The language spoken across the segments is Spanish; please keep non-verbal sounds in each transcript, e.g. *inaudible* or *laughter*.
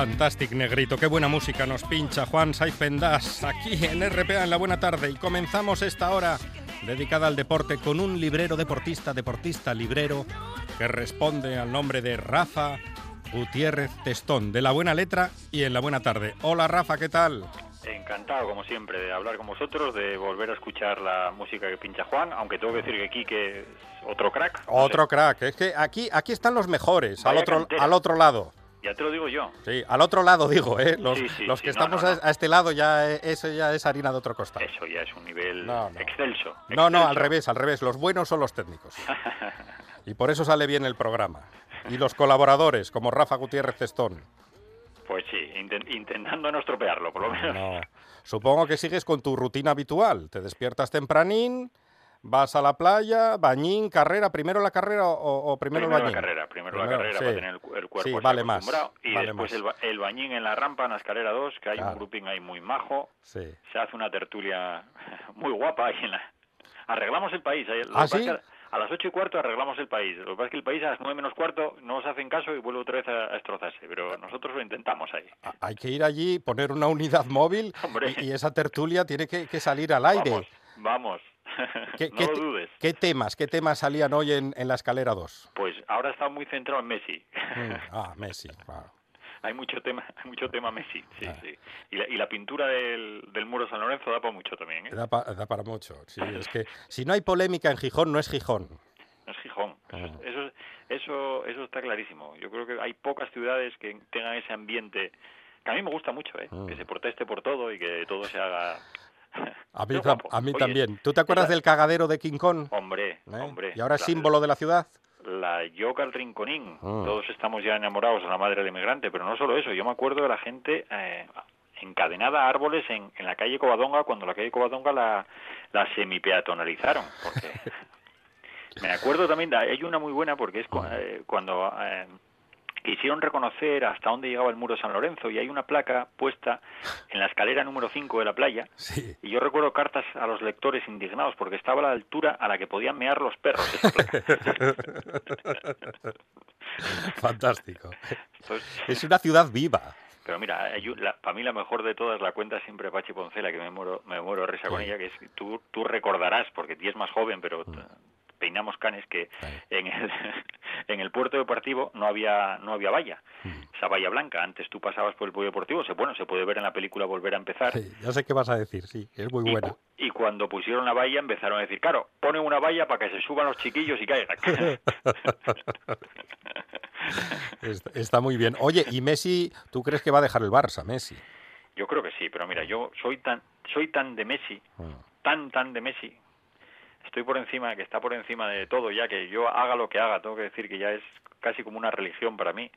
Fantastic Negrito, qué buena música nos pincha Juan Saifendas aquí en RPA en la buena tarde y comenzamos esta hora dedicada al deporte con un librero deportista, deportista librero que responde al nombre de Rafa Gutiérrez Testón, de la buena letra y en la buena tarde. Hola Rafa, ¿qué tal? Encantado, como siempre, de hablar con vosotros, de volver a escuchar la música que pincha Juan, aunque tengo que decir que aquí que es otro crack. Otro crack, es que aquí, aquí están los mejores, al otro, al otro lado. Ya te lo digo yo. Sí, al otro lado digo, ¿eh? Los, los que estamos A, este lado ya eh, eso ya es harina de otro costado. Eso ya es un nivel excelso, No, no, al revés, al revés. Los buenos son los técnicos. *laughs* y por eso sale bien el programa. Y los colaboradores, como Rafa Gutiérrez Cestón. Pues sí, intentando no estropearlo, por lo menos. Supongo que sigues con tu rutina habitual. Te despiertas tempranín, vas a la playa, bañín, carrera, primero la carrera o, primero, el bañín. La carrera, primero, la carrera para tener el, cuerpo sí, vale más, y después El, bañín en la rampa, en la escalera 2, que hay un grupín ahí muy majo. Sí. Se hace una tertulia *laughs* muy guapa ahí en la... *laughs* Arreglamos el país. ¿Ah, a las ocho y cuarto arreglamos el país. Lo que pasa es que el país a las nueve menos cuarto no nos hacen caso y vuelve otra vez a, destrozarse. Pero nosotros lo intentamos ahí. Hay que ir allí, poner una unidad *laughs* móvil y, esa tertulia tiene que, salir al aire. Vamos, vamos. *laughs* ¿Qué, no lo dudes. ¿Qué temas, qué temas salían hoy en, la escalera 2? Pues ahora está muy centrado en Messi. Mm, *laughs* ah, Messi, claro. hay mucho tema, hay mucho tema Messi, sí, ah. sí. Y la, y la pintura del, del, muro San Lorenzo da para mucho también, ¿eh? Da, da para mucho, sí. es que si no hay polémica en Gijón, no es Gijón. No es Gijón. Ah. Eso, eso, eso está clarísimo. Yo creo que hay pocas ciudades que tengan ese ambiente que a mí me gusta mucho, ¿eh? Que se proteste por todo y que todo se haga *laughs* a mí, a mí también. ¿Tú te acuerdas del cagadero de King Kong? Hombre, ¿Eh? hombre. ¿Y ahora es símbolo de la ciudad? La yoga al rinconín. Ah. Todos estamos ya enamorados de la madre del inmigrante, pero no solo eso. Yo me acuerdo de la gente eh, encadenada a árboles en, en, la calle Covadonga cuando la calle Covadonga la, la semipeatonalizaron. Porque... *laughs* me acuerdo también, hay una muy buena porque es eh, cuando quisieron reconocer hasta dónde llegaba el muro de San Lorenzo y hay una placa puesta en la escalera número 5 de la playa. Y yo recuerdo cartas a los lectores indignados porque estaba a la altura a la que podían mear los perros. *laughs* Fantástico. es una ciudad viva. Pero mira, la, para mí la mejor de todas la cuenta siempre Pachi Poncela, que me muero, me muero risa con ella, que es tú, tú recordarás, porque ti es más joven, pero mm peinamos canes que en el, *laughs* en el puerto deportivo no había no había valla. Esa valla blanca antes tú pasabas por el puerto deportivo se bueno se puede ver en la película volver a empezar. Sí, ya sé qué vas a decir sí es muy bueno y cuando pusieron la valla empezaron a decir claro ponen una valla para que se suban los chiquillos y caigan *laughs* está muy bien. Oye y Messi tú crees que va a dejar el Barça Messi yo creo que sí pero mira yo soy tan soy tan de Messi ah. tan tan de Messi estoy por encima, que está por encima de todo, ya que yo haga lo que haga, tengo que decir que ya es casi como una religión para mí.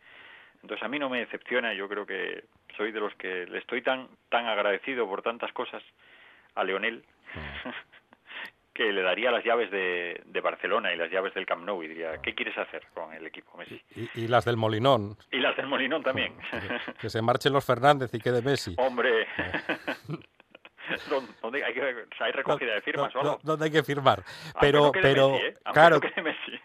Entonces a mí no me decepciona, yo creo que soy de los que le estoy tan tan agradecido por tantas cosas a Leonel *laughs* que le daría las llaves de, de, Barcelona y las llaves del Camp Nou y diría, ¿qué quieres hacer con el equipo Messi? Y, las del Molinón. Y las del Molinón también. *laughs* Que, se marchen los Fernández y quede Messi. Hombre. *laughs* ¿Dónde hay, que, hay recogida de firmas o algo? ¿Dónde hay que firmar? Pero, pero ¿eh? claro,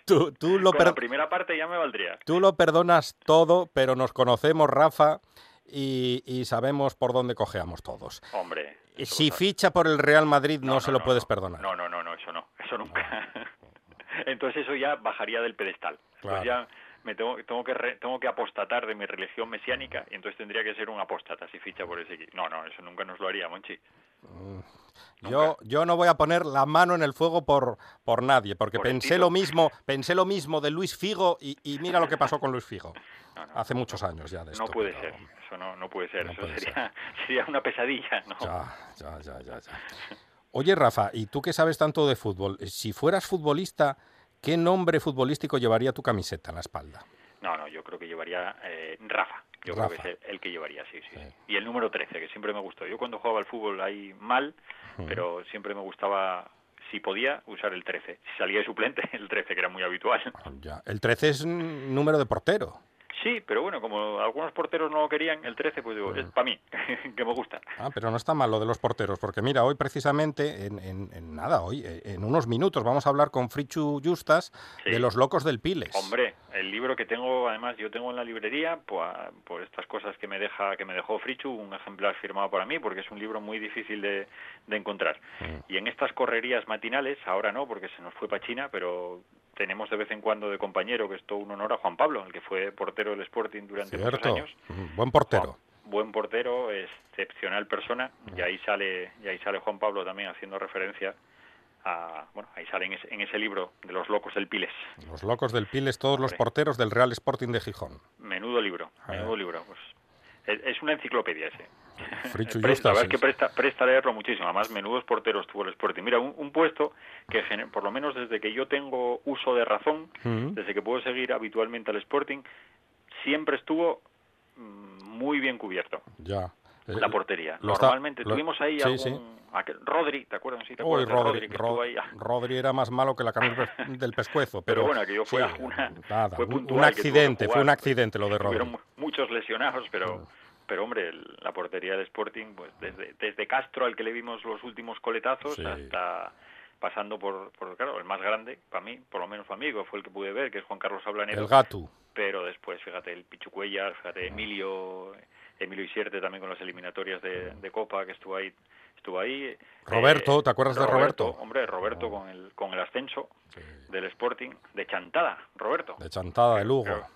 tú, tú lo la primera parte ya me valdría. Tú lo perdonas todo, pero nos conocemos, Rafa, y, y sabemos por dónde cojeamos todos. Hombre. Si ficha por el Real Madrid, no, se lo puedes perdonar. No, no, no, no, eso no, eso nunca. *laughs* Entonces eso ya bajaría del pedestal. Pues ya me tengo, tengo que tengo que apostatar de mi religión mesiánica y entonces tendría que ser un apóstata si ficha por ese equipo. No, no, eso nunca nos lo haría, Monchi. Yo, yo no voy a poner la mano en el fuego por, por nadie, porque pensé lo mismo, pensé lo mismo de Luis Figo y, mira lo que pasó con Luis Figo. *laughs* hace muchos años ya de esto. No puede ser, eso no, no puede ser, eso sería, *laughs* sería una pesadilla, ¿no? Ya, ya, ya, ya, ya. Oye, Rafa, ¿y tú que sabes tanto de fútbol? Si fueras futbolista, ¿qué nombre futbolístico llevaría tu camiseta en la espalda? No, no, yo creo que llevaría eh, Rafa. Yo creo que es el, que llevaría, sí, sí, Y el número 13, que siempre me gustó. Yo cuando jugaba al fútbol ahí mal, pero siempre me gustaba si podía usar el 13. Si salía de suplente, *laughs* el 13, que era muy habitual. Ya. El 13 es un número de portero. Sí, pero bueno, como algunos porteros no lo querían, el 13, pues digo, es para mí, *laughs* que me gusta. Ah, pero no está mal lo de los porteros, porque mira, hoy precisamente, en, en, nada, hoy, eh, en unos minutos, vamos a hablar con Frichu Justas de Los Locos del Piles. Hombre, el libro que tengo, además, yo tengo en la librería, pues, por estas cosas que me deja que me dejó Frichu, un ejemplar firmado para mí, porque es un libro muy difícil de, de encontrar. Mm. Y en estas correrías matinales, ahora no, porque se nos fue para China, pero tenemos de vez en cuando de compañero, que es todo un honor a Juan Pablo, el que fue portero del Sporting durante muchos años. Buen portero. buen portero, excepcional persona, y ahí sale, y ahí sale Juan Pablo también haciendo referencia a, bueno, ahí sale en ese, libro de los locos del Piles. Los locos del Piles, todos los porteros del Real Sporting de Gijón. Menudo libro, menudo libro. Pues, es una enciclopedia ese. Presta, a ver que presta, presta leerlo muchísimo. Además, menudos porteros tuvo el Sporting. Mira, un, puesto que, por lo menos desde que yo tengo uso de razón, desde que puedo seguir habitualmente al Sporting, siempre estuvo mm, muy bien cubierto. Ya. La eh, portería. Normalmente tuvimos ahí algún... Rodri, ¿te acuerdas? ¿Sí te acuerdas Rodri, Rodri, que ahí? Rodri, era más malo que la camisa del *laughs* pescuezo, pero, bueno, que yo fue, una, fue un accidente, fue un accidente lo de Rodri. Muchos lesionados, pero pero hombre, la portería del Sporting, pues desde, desde Castro, al que le vimos los últimos coletazos, hasta pasando por, por, claro, el más grande, para mí, por lo menos para mí, fue el que pude ver, que es Juan Carlos Ablanero. El gato. Pero después, fíjate, el Pichucuellas, fíjate, Emilio, Emilio Isierte también con las eliminatorias de, de Copa, que estuvo ahí. Estuvo ahí. Roberto, ¿te acuerdas de Roberto? Hombre, Roberto con el, con el ascenso del Sporting, de Chantada, Roberto. De Chantada, de Lugo.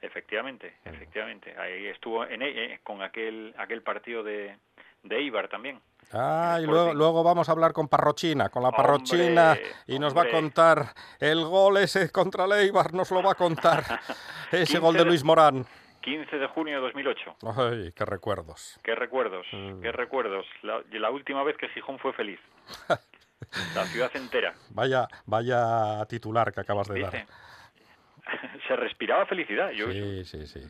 Efectivamente, efectivamente. Ahí estuvo en, eh, con aquel aquel partido de, de Eibar también. Ah, y luego, luego vamos a hablar con Parrochina, con la Parrochina, y nos va a contar el gol ese contra el Eibar, nos lo va a contar, *laughs* ese gol de Luis Morán. 15 de junio de 2008. Ay, qué recuerdos. Qué recuerdos, mm. qué recuerdos. La, la, última vez que Gijón fue feliz. *laughs* la ciudad entera. Vaya, vaya titular que acabas de dar. *laughs* se respiraba felicidad. Yo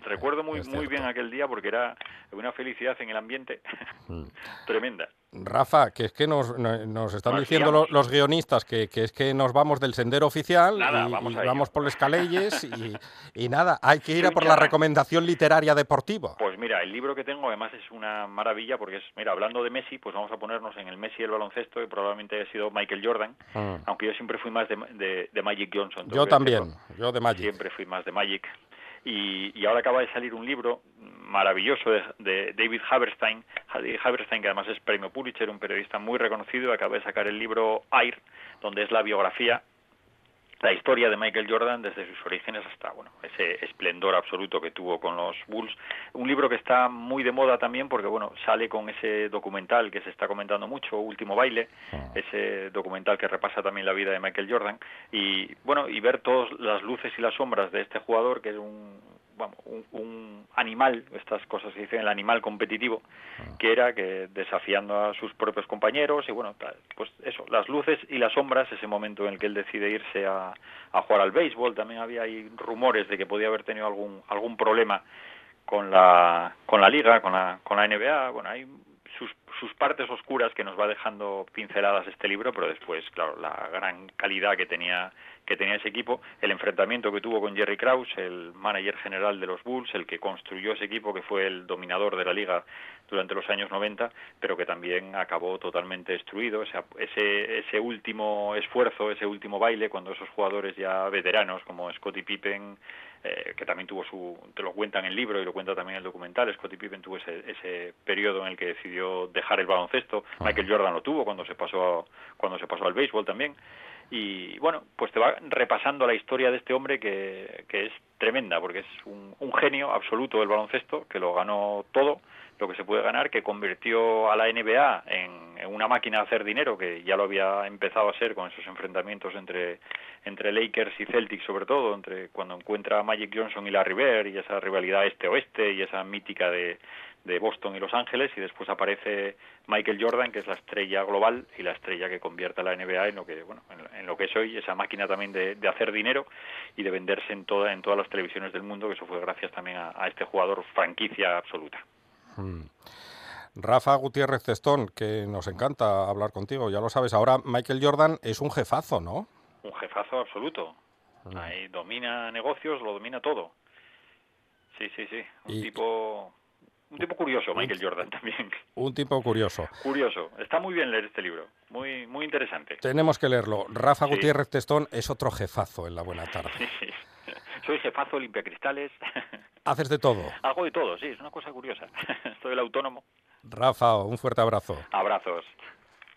recuerdo muy, muy bien aquel día porque era una felicidad en el ambiente *laughs* mm. tremenda. Rafa, que es que nos, nos están diciendo los, guionistas que, que, es que nos vamos del sendero oficial y, vamos, por las caleyes y, y, nada, hay que ir a por la recomendación literaria deportiva. Pues mira, el libro que tengo además es una maravilla porque es, mira, hablando de Messi, pues vamos a ponernos en el Messi del baloncesto, que probablemente haya sido Michael Jordan, mm. aunque yo siempre fui más de, de, Magic Johnson. Yo también, yo de Magic. Siempre fui más de Magic. Y, y, ahora acaba de salir un libro maravilloso de, David Haberstein, Haberstein que además es premio Pulitzer, un periodista muy reconocido, acaba de sacar el libro Air, donde es la biografía la historia de Michael Jordan desde sus orígenes hasta bueno ese esplendor absoluto que tuvo con los Bulls un libro que está muy de moda también porque bueno sale con ese documental que se está comentando mucho Último baile ah. ese documental que repasa también la vida de Michael Jordan y bueno y ver todas las luces y las sombras de este jugador que es un un, animal, estas cosas se dicen el animal competitivo, ah. que era que desafiando a sus propios compañeros y bueno, pues eso, las luces y las sombras, ese momento en el que él decide irse a, a jugar al béisbol, también había ahí rumores de que podía haber tenido algún algún problema con la con la liga, con la con la NBA, bueno, hay sus, partes oscuras que nos va dejando pinceladas este libro, pero después, claro, la gran calidad que tenía que tenía ese equipo, el enfrentamiento que tuvo con Jerry Krause, el manager general de los Bulls, el que construyó ese equipo que fue el dominador de la liga durante los años 90, pero que también acabó totalmente destruido. ese, ese último esfuerzo, ese último baile, cuando esos jugadores ya veteranos como Scottie Pippen, eh, que también tuvo su, te lo cuenta en el libro y lo cuenta también en el documental, Scottie Pippen tuvo ese, ese periodo en el que decidió dejar el baloncesto, Michael Jordan lo tuvo cuando se pasó, cuando se pasó al béisbol también y bueno, pues te va repasando la historia de este hombre que, que es tremenda, porque es un, un genio absoluto del baloncesto, que lo ganó todo, lo que se puede ganar, que convirtió a la NBA en, una máquina de hacer dinero, que ya lo había empezado a ser con esos enfrentamientos entre, entre Lakers y Celtics, sobre todo, entre cuando encuentra a Magic Johnson y la River, y esa rivalidad este-oeste, y esa mítica de, de Boston y Los Ángeles, y después aparece Michael Jordan, que es la estrella global y la estrella que convierte a la NBA en lo que, bueno, en, lo que es hoy, esa máquina también de, hacer dinero y de venderse en, toda, en todas las televisiones del mundo, que eso fue gracias también a este jugador franquicia absoluta. Mm. Rafa Gutiérrez Cestón, que nos encanta hablar contigo, ya lo sabes. Ahora Michael Jordan es un jefazo, ¿no? Un jefazo absoluto. Mm. Ahí domina negocios, lo domina todo. Sí, sí, sí. Un tipo un tipo curioso, Michael Jordan *laughs* también. Un tipo curioso. Curioso. Está muy bien leer este libro. Muy muy interesante. Tenemos que leerlo. Rafa Gutiérrez Testón es otro jefazo en la buena tarde. *laughs* Soy jefazo, limpia cristales. *laughs* ¿Haces de todo? Hago de todo, sí, es una cosa curiosa. Soy el autónomo. Rafa, un fuerte abrazo. Abrazos.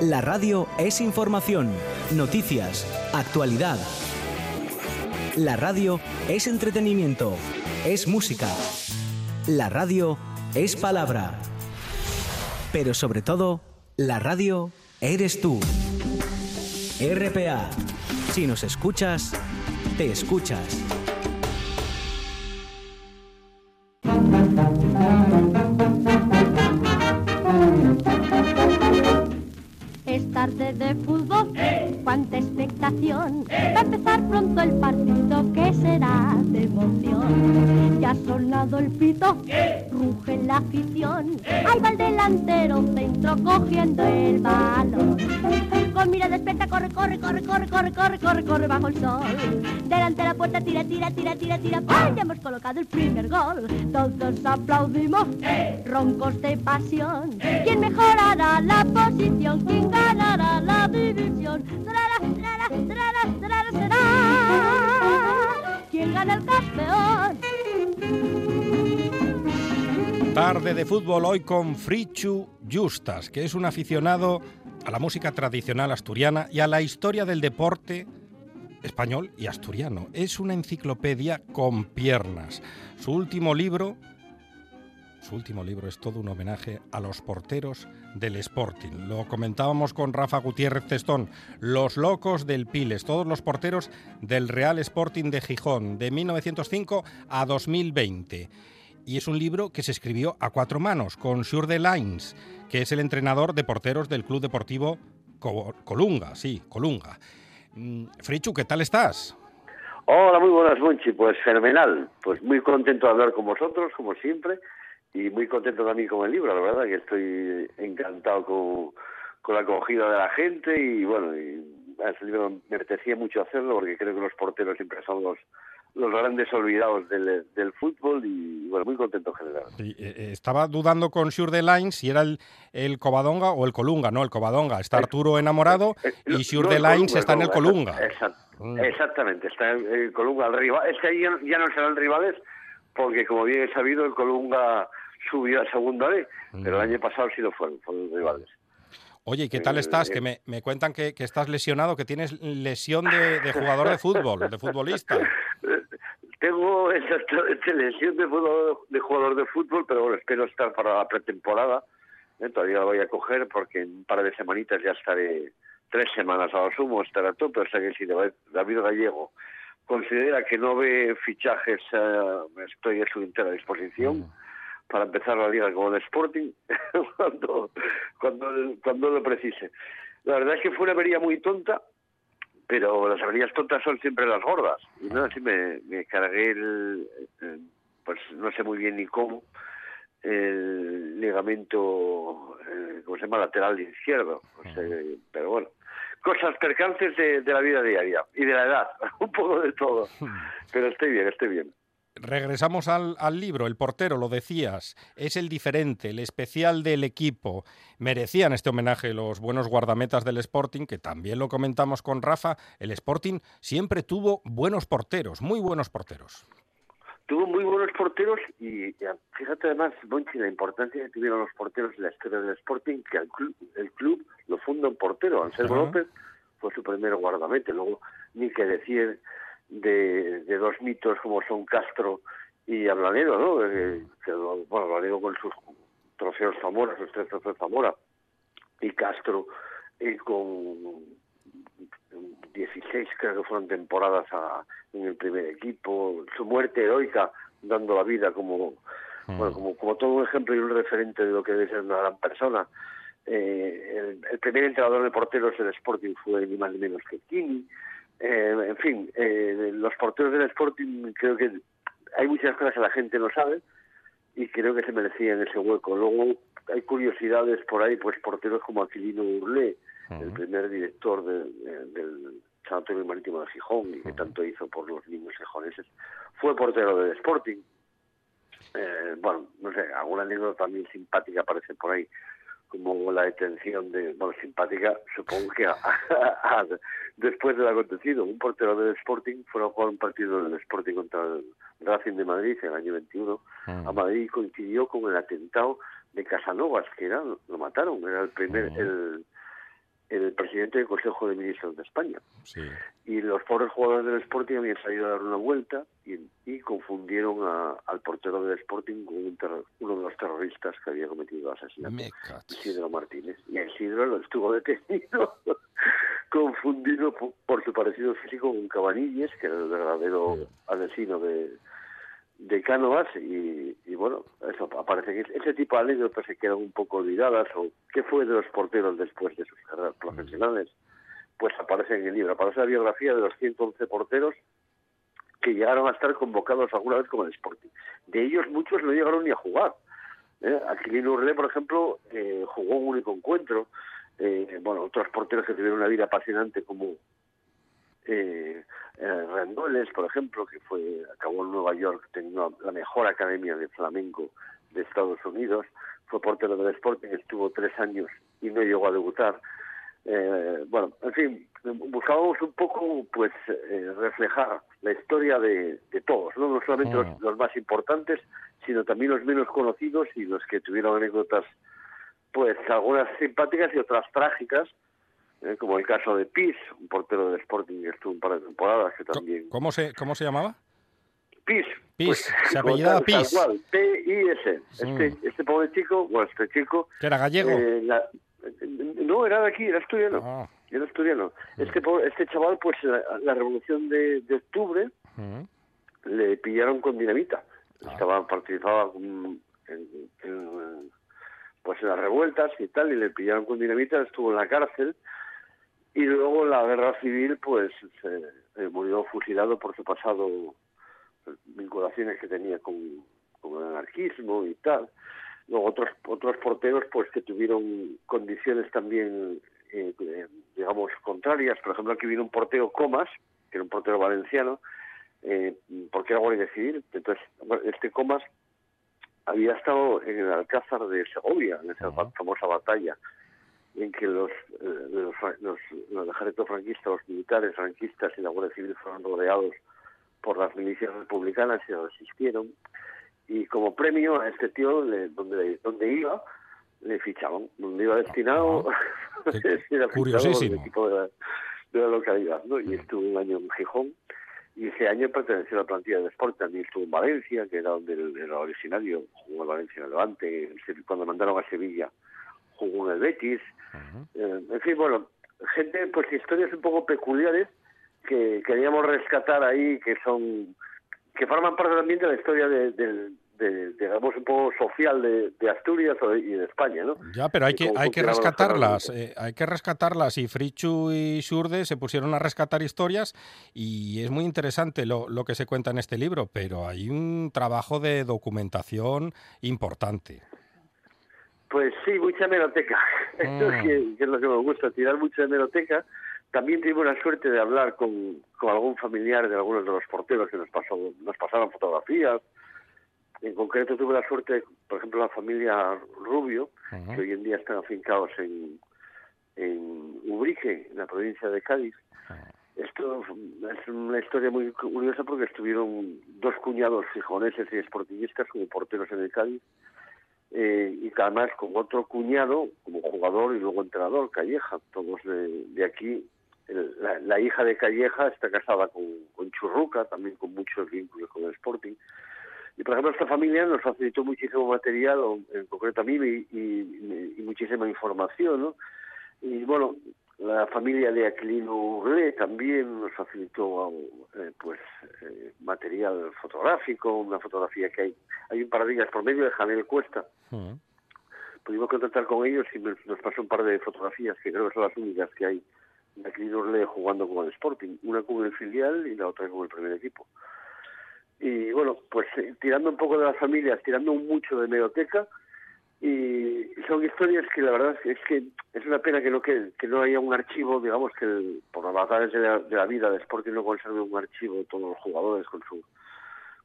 La radio es información, noticias, actualidad. La radio es entretenimiento, es música. La radio es palabra. Pero sobre todo, la radio eres tú. RPA. Si nos escuchas, te escuchas. Sonado el pito, ruge la afición. Ahí va el delantero centro cogiendo el balón. Con mira despierta, corre, corre, corre, corre, corre, corre, corre, corre bajo el sol. Delante de la puerta, tira, tira, tira, tira, tira. ¡Ay! Ya hemos colocado el primer gol. Todos aplaudimos, roncos de pasión. ¿Quién mejorará la posición? ¿Quién ganará la división? ¿Quién gana el campeón? Tarde de fútbol hoy con Frichu Justas, que es un aficionado a la música tradicional asturiana y a la historia del deporte español y asturiano. Es una enciclopedia con piernas. Su último libro, su último libro es todo un homenaje a los porteros del Sporting. Lo comentábamos con Rafa Gutiérrez Testón, Los locos del Piles, todos los porteros del Real Sporting de Gijón, de 1905 a 2020. Y es un libro que se escribió a cuatro manos, con Sure de Lines, que es el entrenador de porteros del Club Deportivo Colunga, sí, Colunga. Mm, Frichu, ¿qué tal estás? Hola, muy buenas, Monchi. Pues fenomenal. Pues muy contento de hablar con vosotros, como siempre, y muy contento también con el libro, la verdad, que estoy encantado con, con la acogida de la gente y bueno, y, ese libro me apetecía mucho hacerlo porque creo que los porteros siempre son los, los grandes olvidados del, del, fútbol y bueno, muy contento en general. Eh, eh, estaba dudando con Sure de Line si era el, el, Covadonga o el Colunga, no, el Covadonga. Está Arturo enamorado y Sure de Lines está en el Colunga. Mm. Exactamente, está en el Colunga. El rival, es que ahí ya, no serán rivales porque como bien he sabido el Colunga subió a segunda vez, pero el mm. año pasado sí lo fueron, fueron rivales. Oye, ¿qué tal estás? Que me, me cuentan que, que, estás lesionado, que tienes lesión de, de, jugador de fútbol, de futbolista. *laughs* Tengo exactamente lesión de, de jugador de fútbol, pero bueno, espero estar para la pretemporada. ¿eh? Todavía la voy a coger porque en un par de semanitas ya estaré, tres semanas a lo sumo, estará todo, pero sé que si David Gallego considera que no ve fichajes, eh, estoy a su entera disposición. Mm para empezar la liga como el Sporting *laughs* cuando, cuando, cuando lo precise. La verdad es que fue una avería muy tonta, pero las averías tontas son siempre las gordas. Y no así me, me cargué el, pues no sé muy bien ni cómo, el ligamento, eh, ¿cómo se llama? Lateral izquierdo. pero bueno, cosas, percances de, de la vida diaria y de la edad, *laughs* un poco de todo. Pero estoy bien, estoy bien. Regresamos al, libro, el portero, lo decías, es el diferente, el especial del equipo. Merecían este homenaje los buenos guardametas del Sporting, que también lo comentamos con Rafa, el Sporting siempre tuvo buenos porteros, muy buenos porteros. Tuvo muy buenos porteros y fíjate además, Bonchi, la importancia que tuvieron los porteros en la historia del Sporting, que el club, el club lo funda un portero, Anselmo López fue su primer guardamete, luego ni que decir de, dos mitos como son Castro y Ablanero, ¿no? Eh, bueno, Ablanero con sus trofeos Zamora, sus tres trofeos Zamora, y Castro eh, con 16 creo que fueron temporadas en el primer equipo, su muerte heroica dando la vida como, mm. bueno, como, como todo un ejemplo y un referente de lo que debe ser una gran persona. Eh, el, primer entrenador de porteros del Sporting fue ni más ni menos que Kini. Eh, en fin, eh, los porteros del Sporting creo que hay muchas cosas que la gente no sabe y creo que se merecían ese hueco. Luego hay curiosidades por ahí, pues porteros como Aquilino Urlé, el primer director del Sanatorio Marítimo de Gijón y que tanto hizo por los niños gijoneses, fue portero del Sporting. Eh, bueno, no sé, alguna anécdota también simpática aparece por ahí como la detención de, bueno, simpática, supongo que después del acontecido, un portero del Sporting fue a jugar un partido del Sporting contra el Racing de Madrid en el año 21 a Madrid coincidió con el atentado de Casanovas, que era, lo mataron, era el primer, el el presidente del Consejo de Ministros de España. Y los pobres jugadores del Sporting habían salido a dar una vuelta y, confundieron al portero del Sporting con uno de los terroristas que había cometido el asesinato, Isidro Martínez. Y Isidro lo estuvo detenido, *laughs* confundido por, su parecido físico con Cabanilles, que era el verdadero asesino de, de Cánovas y, bueno, eso aparece que ese tipo de anécdotas se quedan un poco olvidadas o qué fue de los porteros después de sus carreras profesionales, pues aparece en el libro, aparece la biografía de los 111 porteros que llegaron a estar convocados alguna vez como el Sporting. De ellos muchos no llegaron ni a jugar. ¿eh? Aquilino Urlé, por ejemplo, eh, jugó un único encuentro. Eh, bueno, otros porteros que tuvieron una vida apasionante como eh, eh, Rendoles, por ejemplo, que fue acabó en Nueva York, tenía la mejor academia de flamenco de Estados Unidos, fue portero del Sporting, estuvo tres años y no llegó a debutar. Eh, bueno, en fin, buscábamos un poco, pues, eh, reflejar la historia de, todos, no, no solamente los, ah. los, más importantes, sino también los menos conocidos y los que tuvieron anécdotas, pues, algunas simpáticas y otras trágicas, ¿eh? como el caso de Pis, un portero del Sporting que estuvo un par de temporadas que también... ¿Cómo se, cómo se llamaba? Pis. Pis, pues, se apellidaba Pis. P-I-S. Este, este pobre chico, bueno, este chico... ¿Que era gallego? Eh, no, era de aquí, era asturiano. Ah. Era asturiano. Este, este chaval, pues la, revolución de, de octubre le pillaron con dinamita. Ah. Estaba, participaba en, pues en las revueltas y tal, y le pillaron con dinamita, estuvo en la cárcel y luego la guerra civil, pues se, murió fusilado por su pasado, vinculaciones que tenía con, el anarquismo y tal. Luego otros otros porteros, pues que tuvieron condiciones también, eh, digamos, contrarias. Por ejemplo, aquí vino un portero Comas, que era un portero valenciano, eh, porque era guardia civil. Entonces, este Comas había estado en el Alcázar de Segovia, en esa famosa batalla en que los, eh, los, los, los ejércitos franquistas, los militares franquistas y la Guardia Civil fueron rodeados por las milicias republicanas y resistieron. Y como premio a este tío, donde, donde iba, le fichaban. Donde iba destinado, *laughs* era Curiosísimo. equipo de la, de la localidad. ¿no? Y estuvo un año en Gijón. Y ese año perteneció a la plantilla de Sport. También estuvo en Valencia, que era donde era originario. Jugó en Valencia en Levante. Cuando mandaron a Sevilla, jugó en el Betis. Eh, en fin, bueno, gente, pues historias un poco peculiares que queríamos rescatar ahí, que son, que forman parte también de la historia de, digamos, un poco social de, Asturias y de España, ¿no? Ya, pero hay que, hay que rescatarlas, eh, hay que rescatarlas y Frichu y Surde se pusieron a rescatar historias y es muy interesante lo, lo que se cuenta en este libro, pero hay un trabajo de documentación importante. Pues sí, mucha hemeroteca. *laughs* Esto es, ah. que, es, lo que me gusta, tirar mucha hemeroteca, también tuvimos la suerte de hablar con, con algún familiar de algunos de los porteros que nos pasó, nos pasaron fotografías. En concreto tuve la suerte, por ejemplo, la familia Rubio, que hoy en día están afincados en, en Ubrique, en la provincia de Cádiz. Esto es una historia muy curiosa porque estuvieron dos cuñados fijoneses y esportillistas como porteros en el Cádiz eh, y además con otro cuñado como jugador y luego entrenador, Calleja, todos de, aquí. la, hija de Calleja está casada con, Churruca, también con muchos vínculos con el Sporting. Y por ejemplo, esta familia nos facilitó muchísimo material, en concreto a mí, y, muchísima información. Y bueno, la familia de Aquilino Urlé también nos facilitó eh, pues eh, material fotográfico, una fotografía que hay, hay un par de ellas por medio de Janel Cuesta. Pudimos contactar con ellos y nos pasó un par de fotografías que creo que son las únicas que hay de Aquilino Urlé jugando con el Sporting, una con el filial y la otra con el primer equipo. Y bueno, pues eh, tirando un poco de las familias, tirando mucho de medoteca, y son historias que la verdad es que es una pena que no que, no haya un archivo digamos que por las batallas de la, vida de Sporting no conserve un archivo de todos los jugadores con su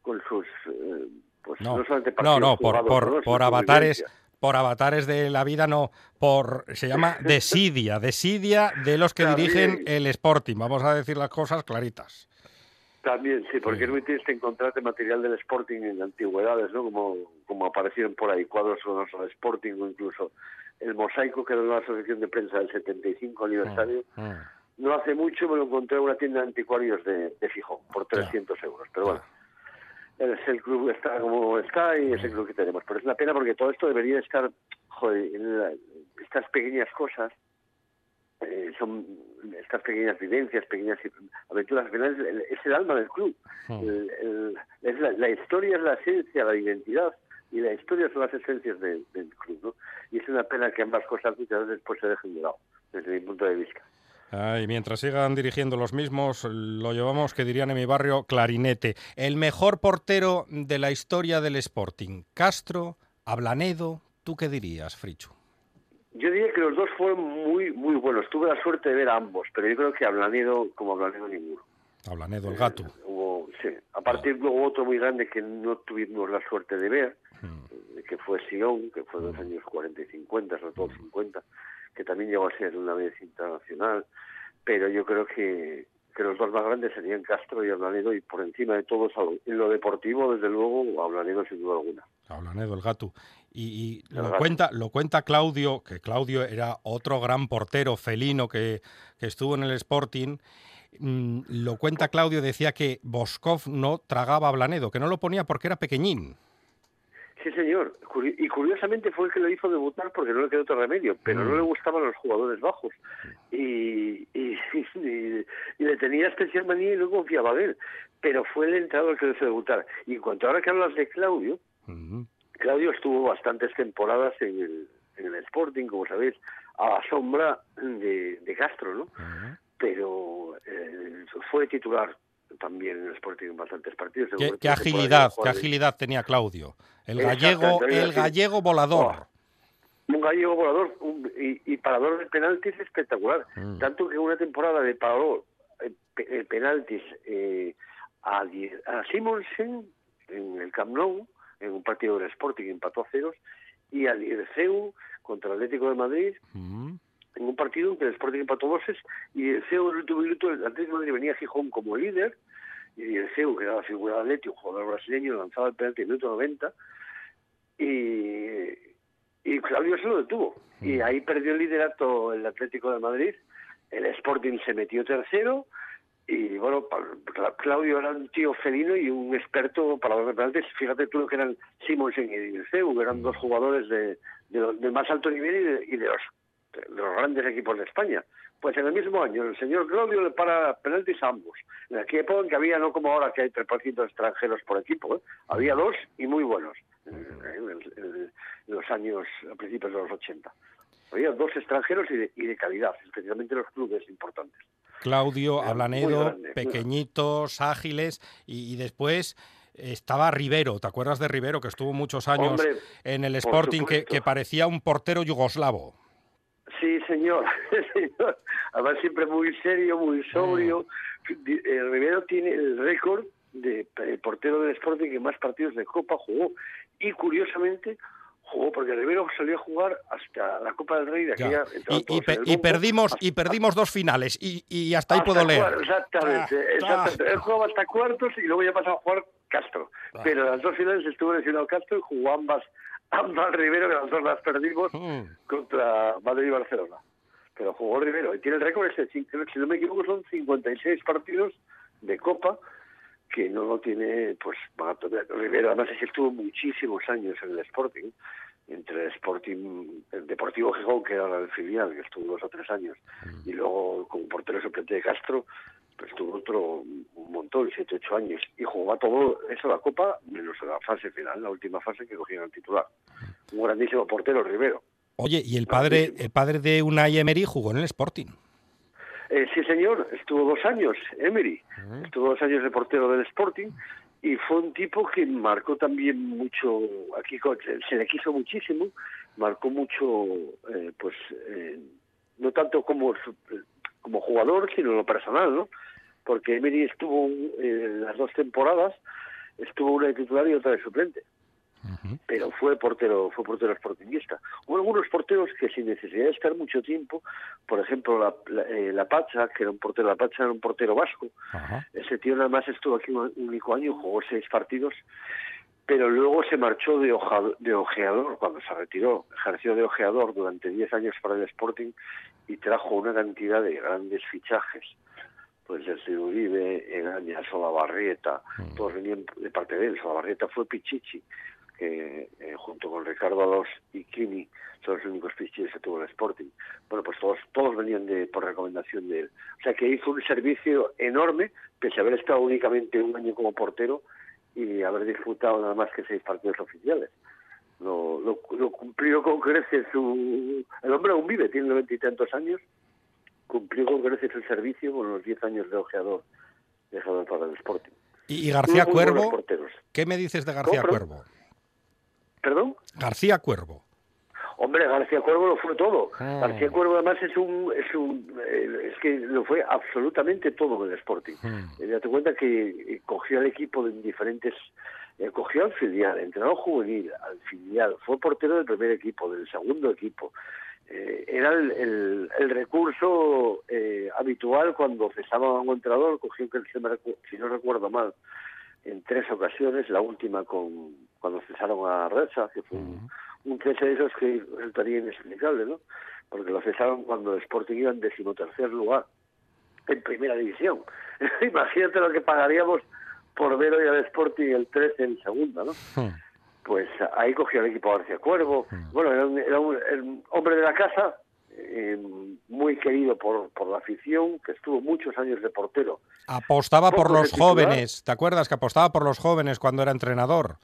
con sus eh, pues no, no no, por, por, por avatares por avatares de la vida, no, por se llama *laughs* desidia, desidia de los que dirigen el Sporting. Vamos a decir las cosas claritas. También, sí, porque no te encontrarte material del Sporting en antigüedades, ¿no? Como, como aparecieron por ahí cuadros sonoros al Sporting o incluso el mosaico que era una asociación de prensa del 75 aniversario. Mm, mm. No hace mucho me lo encontré en una tienda de anticuarios de, de Fijón por 300 euros, pero bueno. el club está como está y es el club que tenemos. Pero es una pena porque todo esto debería estar, joder, en estas pequeñas cosas eh, son estas pequeñas vivencias, pequeñas aventuras, al final es, el alma del club. Hmm. es la, historia es la esencia, la identidad, y la historia son las esencias del club. ¿no? Y es una pena que ambas cosas muchas veces pues, se dejen de lado, desde mi punto de vista. y mientras sigan dirigiendo los mismos, lo llevamos, que dirían en mi barrio, clarinete. El mejor portero de la historia del Sporting, Castro, Ablanedo, ¿tú qué dirías, Frichu? Yo diría que los dos fueron muy muy buenos. Tuve la suerte de ver a ambos, pero yo creo que Ablanedo, como Ablanedo, ninguno. Ablanedo, el gato. Eh, hubo, sí. A partir luego otro muy grande que no tuvimos la suerte de ver, hmm. eh, que fue Sion, que fue en los hmm. años 40 y 50, sobre todo 50, hmm. que también llegó a ser una vez internacional. Pero yo creo que, que los dos más grandes serían Castro y Ablanedo, y por encima de todos, en lo deportivo, desde luego, Ablanedo sin duda alguna. Ablanedo, el gato. Y, lo, cuenta, lo cuenta Claudio, que Claudio era otro gran portero felino que, estuvo en el Sporting. Mm, lo cuenta Claudio, decía que Boskov no tragaba a Blanedo, que no lo ponía porque era pequeñín. Sí, señor. Y curiosamente fue el que lo hizo debutar porque no le quedó otro remedio, pero no mm. le gustaban los jugadores bajos. *laughs* Y, y, le tenía especial manía y no confiaba en él. Pero fue el entrenador el que lo hizo debutar. Y en cuanto ahora que hablas de Claudio, Claudio estuvo bastantes temporadas en el, en el Sporting, como sabéis, a la sombra de, de Castro, ¿no? Pero eh, fue titular también en el Sporting en bastantes partidos. ¿Qué, agilidad, qué agilidad tenía Claudio? El gallego, el gallego volador. un gallego volador y, parador de penaltis espectacular. Mm. Tanto que una temporada de parador eh, eh, penaltis a, a Simonsen en el Camp Nou, en un partido del Sporting empató a ceros, y al IRCEU contra el Atlético de Madrid, en un partido en que el Sporting empató doses, y el CEU en el último minuto, el Atlético de Madrid venía a Gijón como líder, y el CEU, que era la figura de Atlético, un jugador brasileño, lanzaba el penalti en el minuto 90, y, y Claudio se lo detuvo. Y ahí perdió el liderato el Atlético de Madrid, el Sporting se metió tercero, y bueno, Claudio era un tío felino y un experto para los penaltis. Fíjate tú lo que eran Simonsen y Dirceu, eran dos jugadores de, de, más alto nivel y de, los, de los grandes equipos de España. Pues en el mismo año el señor Claudio le para penaltis a ambos. En aquella época en que había, no como ahora que hay 3% extranjeros por equipo, ¿eh? había dos y muy buenos en, los años, a principios de los 80. Había dos extranjeros y de, y de calidad, especialmente los clubes importantes. Claudio, Ablanedo, pequeñitos, ágiles, y, después estaba Rivero, ¿te acuerdas de Rivero que estuvo muchos años en el Sporting que, parecía un portero yugoslavo? Sí, señor. *laughs* señor. Además, siempre muy serio, muy sobrio. Eh, Rivero tiene el récord de eh, portero del Sporting que más partidos de Copa jugó. Y curiosamente, jugó porque Rivero salió a jugar hasta la Copa del Rey de aquella. Y, perdimos y perdimos dos finales y, y hasta ahí puedo leer. Exactamente, ah, exactamente. Él jugaba hasta cuartos y luego ya pasó a jugar Castro. Ah. Pero las dos finales estuvo lesionado Castro y jugó ambas ambas Rivero, que las dos las perdimos hmm. contra Madrid y Barcelona. Pero jugó Rivero y tiene el récord ese, si no me equivoco son 56 partidos de Copa que no lo tiene pues Rivero además es que estuvo muchísimos años en el Sporting entre el Sporting el Deportivo Gijón que era el filial que estuvo dos o tres años hmm. y luego como portero suplente de Castro pues tuvo otro un montón, siete, ocho años, y jugó a todo eso la Copa, menos la fase final, la última fase que cogieron el titular. Un grandísimo portero, Rivero. Oye, ¿y el padre, el padre de Unai Emery jugó en el Sporting? Eh, sí, señor, estuvo dos años, Emery, estuvo dos años de portero del Sporting, y fue un tipo que marcó también mucho, aquí se le quiso muchísimo, marcó mucho, eh, pues, eh, no tanto como, como jugador, sino en lo personal, ¿no? porque Emery estuvo en las dos temporadas, estuvo una de titular y otra de suplente. Pero fue portero, fue portero sportingista. Hubo algunos porteros que sin necesidad de estar mucho tiempo, por ejemplo la, la, eh, Pacha, que era un portero, la Pacha era un portero vasco. Ese tío nada más estuvo aquí un único año, jugó seis partidos, pero luego se marchó de, de ojeador cuando se retiró, ejerció de ojeador durante diez años para el Sporting y trajo una cantidad de grandes fichajes pues el Uribe, Egaña, Solabarrieta, mm. todos venían de parte de él. Solabarrieta fue Pichichi, que eh, junto con Ricardo Alós y Kini son los únicos pichichis que tuvo el Sporting. Bueno, pues todos, todos venían de, por recomendación de él. O sea que hizo un servicio enorme, pese a haber estado únicamente un año como portero y haber disfrutado nada más que seis partidos oficiales. Lo, lo, cumplió con creces su... El hombre aún vive, tiene veintitantos años cumplió con creces el servicio con los 10 años de ojeador dejado para el Sporting. ¿Y, García Cuervo? ¿Qué me dices de García Cuervo? ¿Perdón? García Cuervo. Hombre, García Cuervo lo fue todo. Ah. García Cuervo además es un, es un, eh, es que lo fue absolutamente todo en el Sporting. Hmm. Eh, date cuenta que eh, cogió al equipo de diferentes, cogió al filial, entrenador juvenil, al filial, fue portero del primer equipo, del segundo equipo, eh, era el, el, recurso eh, habitual cuando cesaba a un entrenador, cogió que si no recuerdo mal, en tres ocasiones, la última con cuando cesaron a Reza, que fue un, cese de esos que resultaría inexplicable, ¿no? Porque lo cesaron cuando el Sporting iba en decimotercer lugar en primera división. *laughs* Imagínate lo que pagaríamos por ver hoy al Sporting el 13 en segunda, ¿no? pues ahí cogió el equipo García Cuervo. Mm. Bueno, era un, hombre de la casa, eh, muy querido por, por la afición, que estuvo muchos años de portero. Apostaba por los jóvenes, ¿te acuerdas que apostaba por los jóvenes cuando era entrenador?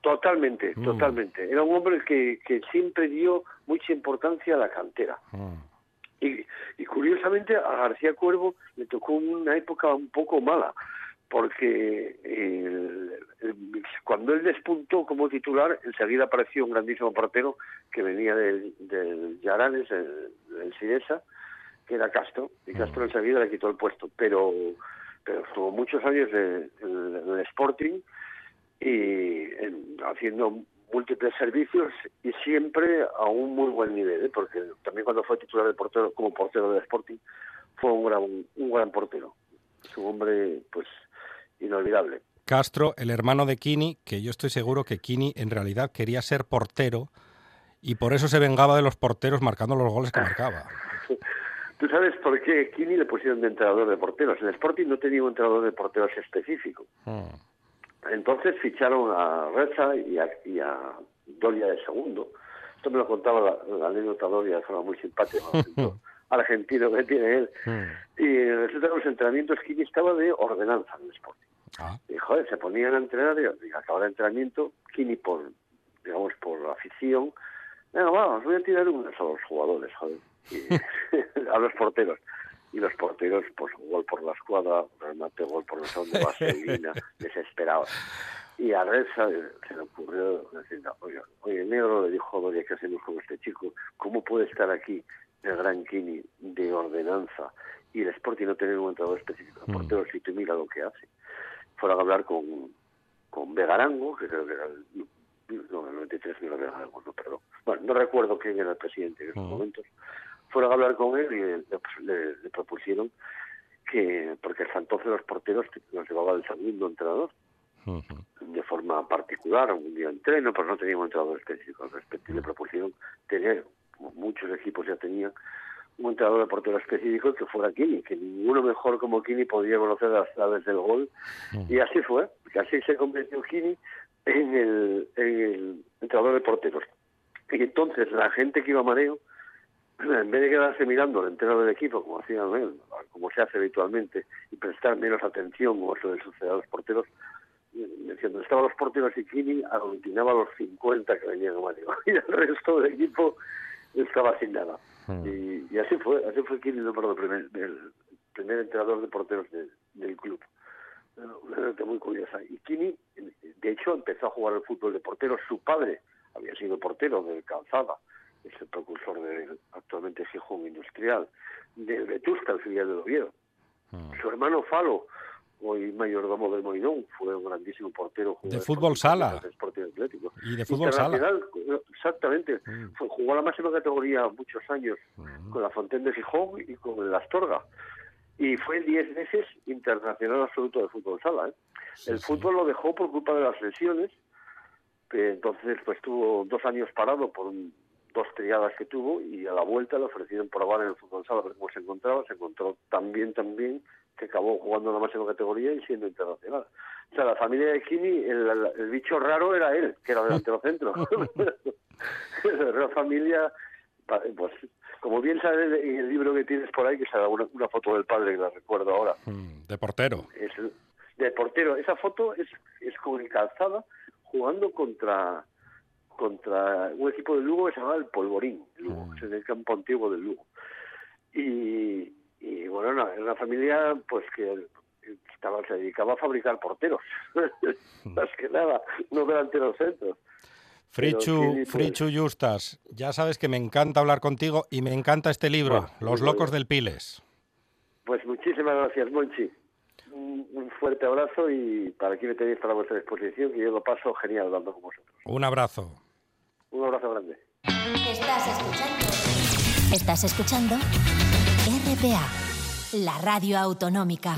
Totalmente, mm. totalmente. Era un hombre que, que siempre dio mucha importancia a la cantera. Mm. Y, y curiosamente a García Cuervo le tocó una época un poco mala, porque cuando él despuntó como titular, enseguida apareció un grandísimo portero que venía del, del Yaranes, el, Sidesa, que era Castro, y Castro enseguida le quitó el puesto, pero, pero estuvo muchos años en, el Sporting y haciendo múltiples servicios y siempre a un muy buen nivel, ¿eh? porque también cuando fue titular de portero, como portero del Sporting fue un gran, un gran portero. Su hombre, pues, inolvidable. Castro, el hermano de Kini, que yo estoy seguro que Kini en realidad quería ser portero y por eso se vengaba de los porteros marcando los goles que marcaba. *laughs* ¿Tú sabes por qué Kini le pusieron de entrenador de porteros? El Sporting no tenía un entrenador de porteros específico. Hmm. Entonces ficharon a Reza y a, y a, Doria de segundo. Esto me lo contaba la, la anécdota Doria de forma muy simpática. *laughs* argentino que tiene él. Hmm. Y resulta que los entrenamientos Kini estaba de ordenanza en el Sporting. Ah. Y joder, se ponían a entrenar y, acababa el entrenamiento, Kini por, digamos, por afición, venga, vamos, voy a tirar unos a los jugadores, joder, *laughs* *laughs* a los porteros. Y los porteros, pues gol por la escuadra, remate, gol por la *laughs* zona de vaselina, desesperados. Y a Reza se le ocurrió decir, oye, oye, negro le dijo, oye, ¿qué hacemos con este chico? ¿Cómo puede estar aquí el gran Kini de ordenanza y el Sporting no tener un entrenador específico de porteros, y tú mira lo que hace. Fueron a hablar con, con Vegarango, que creo que era el, no, el 93 no era Vegarango, no, perdón. Bueno, no recuerdo quién era el presidente en esos momentos. Fueron a hablar con él y le, le- le propusieron que, porque hasta entonces los porteros los llevaba el segundo entrenador, de forma particular, un día entreno, pero no tenía un entrenador específico al respecto. Y le propusieron tener, como muchos equipos ya tenían, un entrenador de portero específico que fuera Kini, que ninguno mejor como Kini podía conocer las claves del gol. Y así fue, que así se convirtió Kini en el, en el entrenador de porteros. Y entonces la gente que iba a mareo, en vez de quedarse mirando al entrenador del equipo, como hacían él, como se hace habitualmente, y prestar menos atención, como eso le sucede a los porteros, diciendo estaban los porteros y Kini aglutinaba a los 50 que venían a Mario *laughs* y el resto del equipo estaba sin nada y, y así fue así fue Kini nombrado primer, el primer entrenador de porteros de- del club. Una anécdota muy curiosa. Y Kini de hecho empezó a jugar al fútbol de portero. Su padre había sido portero del Calzada es el precursor del actualmente Gijón Industrial del Vetusta el filial del Oviedo. Su hermano Falo, hoy mayordomo del Moinón, fue un grandísimo portero. De fútbol sala. De Atlético. Y de fútbol sala. Exactamente. Mm. Fue- jugó la máxima categoría muchos años con la Fontaine de Gijón y con el Astorga. Y fue 10 veces internacional absoluto de fútbol sala. ¿eh? el fútbol lo dejó por culpa de las lesiones. Entonces, pues tuvo dos años parado por un- dos triadas que tuvo y a la vuelta le ofrecieron probar en el fútbol sala a ver cómo se encontraba. Se encontró tan bien que acabó jugando en la máxima categoría y siendo internacional. O sea, la familia de Kini, el, el- bicho raro era él, que era delantero centro. *laughs* la familia, pues, como bien sabes en el libro que tienes por ahí, que sale una, una foto del padre, que la recuerdo ahora, Mm, De portero. es de portero. Esa foto es, es con el calzada jugando contra contra un equipo de Lugo que se llamaba el Polvorín, Lugo, que es en el campo antiguo del Lugo. Y, y bueno, no, era una familia pues que estaba, se dedicaba a fabricar porteros, *laughs* más que nada, no delanteros centros. Frichu, Kini, pues- Frichu Justas, ya sabes que me encanta hablar contigo y me encanta este libro, Bueno, Los locos bien. del Piles. Pues muchísimas gracias, Monchi. Un, un fuerte abrazo y para aquí me tenéis para vuestra disposición, que yo lo paso genial hablando con vosotros. Un abrazo. Un abrazo grande. Estás escuchando. Estás escuchando RPA, la radio autonómica.